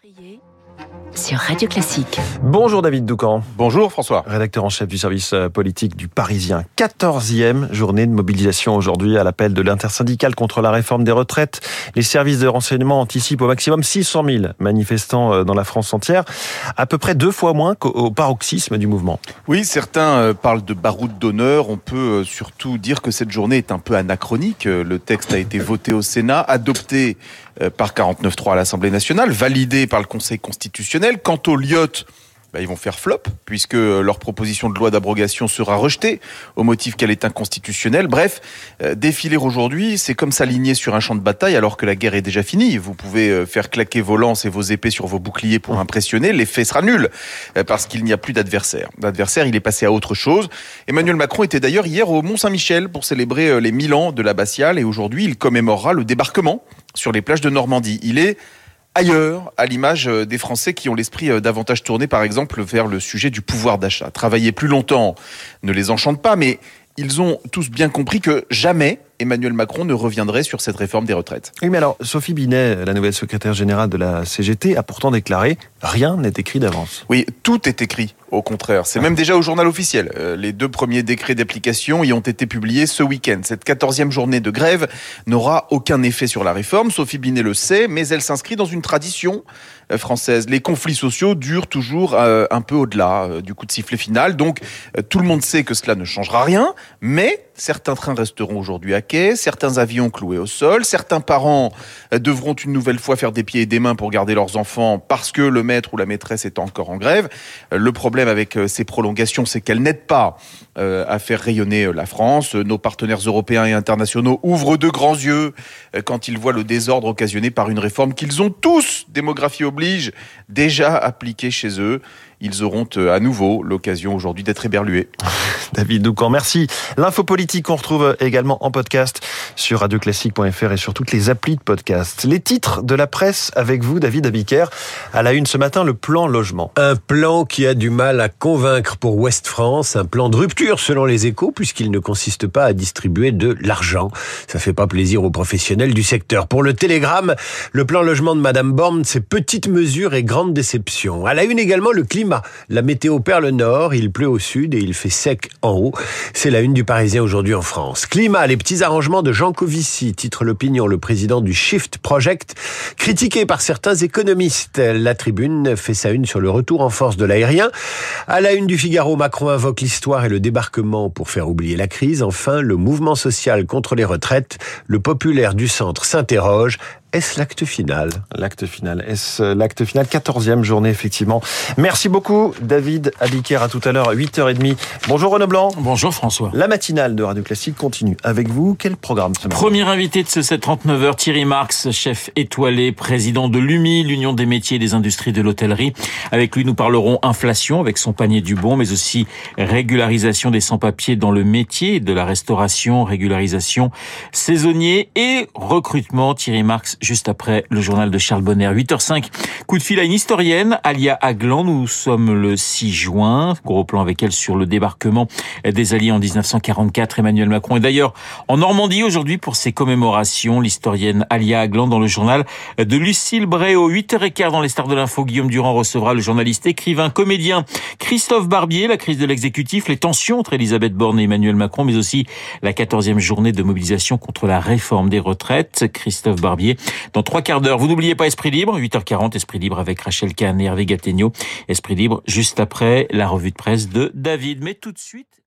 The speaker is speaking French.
Février sur Radio Classique. Bonjour David Doucan. Bonjour François. Rédacteur en chef du service euh, politique du Parisien. 14e journée de mobilisation aujourd'hui à l'appel de l'intersyndicale contre la réforme des retraites. Les services de renseignement anticipent au maximum 600 000 manifestants euh, dans la France entière, à peu près deux fois moins qu'au paroxysme du mouvement. Oui, certains euh, parlent de baroud d'honneur. On peut surtout dire que cette journée est un peu anachronique. Le texte a été voté au Sénat, adopté par 49.3 à l'Assemblée nationale, validé par le Conseil constitutionnel. Quant au LIOT, bah, ils vont faire flop, puisque leur proposition de loi d'abrogation sera rejetée au motif qu'elle est inconstitutionnelle. Bref, euh, défiler aujourd'hui, c'est comme s'aligner sur un champ de bataille alors que la guerre est déjà finie. Vous pouvez euh, faire claquer vos lances et vos épées sur vos boucliers pour impressionner, l'effet sera nul, euh, parce qu'il n'y a plus d'adversaire. L'adversaire, il est passé à autre chose. Emmanuel Macron était d'ailleurs hier au Mont-Saint-Michel pour célébrer les 1000 ans de l'abbatiale, et aujourd'hui, il commémorera le débarquement sur les plages de Normandie. Il est ailleurs, à l'image euh, des Français qui ont l'esprit euh, davantage tourné, par exemple, vers le sujet du pouvoir d'achat. Travailler plus longtemps ne les enchante pas, mais ils ont tous bien compris que jamais Emmanuel Macron ne reviendrait sur cette réforme des retraites. Oui, mais alors, Sophie Binet, la nouvelle secrétaire générale de la CGT, a pourtant déclaré rien n'est écrit d'avance. Oui, tout est écrit, au contraire. C'est même déjà au journal officiel. Euh, les deux premiers décrets d'application y ont été publiés ce week-end. Cette quatorzième journée de grève n'aura aucun effet sur la réforme. Sophie Binet le sait, mais elle s'inscrit dans une tradition euh, française. Les conflits sociaux durent toujours euh, un peu au-delà du coup de sifflet final. Donc, tout le monde sait que cela ne changera rien, mais certains trains resteront aujourd'hui à quai, certains avions cloués au sol, certains parents devront une nouvelle fois faire des pieds et des mains pour garder leurs enfants parce que le maître ou la maîtresse est encore en grève. Le problème avec euh, ces prolongations, c'est qu'elles n'aident pas euh, à faire rayonner euh, la France. Nos partenaires européens et internationaux ouvrent de grands yeux quand ils voient le désordre occasionné par une réforme qu'ils ont tous, démographie oblige, déjà appliquée chez eux ils auront à nouveau l'occasion aujourd'hui d'être éberlués. David Doucan, merci. L'info politique qu'on retrouve également en podcast sur radioclassique.fr et sur toutes les applis de podcast. Les titres de la presse avec vous, David Abiker. À la une ce matin, le plan logement. Un plan qui a du mal à convaincre pour Ouest France, un plan de rupture selon les échos, puisqu'il ne consiste pas à distribuer de l'argent. Ça fait pas plaisir aux professionnels du secteur. Pour le Télégramme, le plan logement de Madame Borne, c'est petites mesures et grandes déceptions. À la une également, le climat. La météo perd le nord, il pleut au sud et il fait sec en haut. C'est la une du Parisien aujourd'hui en France. Climat, les petits arrangements de Jean Covici, titre l'opinion, le président du Shift Project, critiqué par certains économistes. La tribune fait sa une sur le retour en force de l'aérien. À la une du Figaro, Macron invoque l'histoire et le débarquement pour faire oublier la crise. Enfin, le mouvement social contre les retraites. Le populaire du centre s'interroge. Est-ce l'acte final L'acte final. Est-ce l'acte final 14e journée, effectivement. Merci beaucoup, David Abiker. À tout à l'heure, 8h30. Bonjour Renaud Blanc. Bonjour François. La matinale de Radio Classique continue. Avec vous, quel programme ce matin Premier invité de ce 739 h Thierry Marx, chef étoilé, président de l'UMI, l'Union des métiers et des industries de l'hôtellerie. Avec lui, nous parlerons inflation avec son panier du bon, mais aussi régularisation des sans-papiers dans le métier de la restauration, régularisation saisonnier et recrutement. Thierry Marx juste après le journal de Charles Bonner. 8h05, coup de fil à une historienne, Alia Aglan. Nous sommes le 6 juin. Gros plan avec elle sur le débarquement des Alliés en 1944. Emmanuel Macron est d'ailleurs en Normandie aujourd'hui pour ses commémorations. L'historienne Alia Aglan dans le journal de Lucille Bréau. 8h15 dans les stars de l'info. Guillaume Durand recevra le journaliste, écrivain, comédien Christophe Barbier. La crise de l'exécutif, les tensions entre Elisabeth Borne et Emmanuel Macron, mais aussi la 14e journée de mobilisation contre la réforme des retraites. Christophe Barbier dans trois quarts d'heure. Vous n'oubliez pas Esprit Libre, 8h40, Esprit Libre avec Rachel Kahn et Hervé Gattegno. Esprit Libre juste après la revue de presse de David. Mais tout de suite...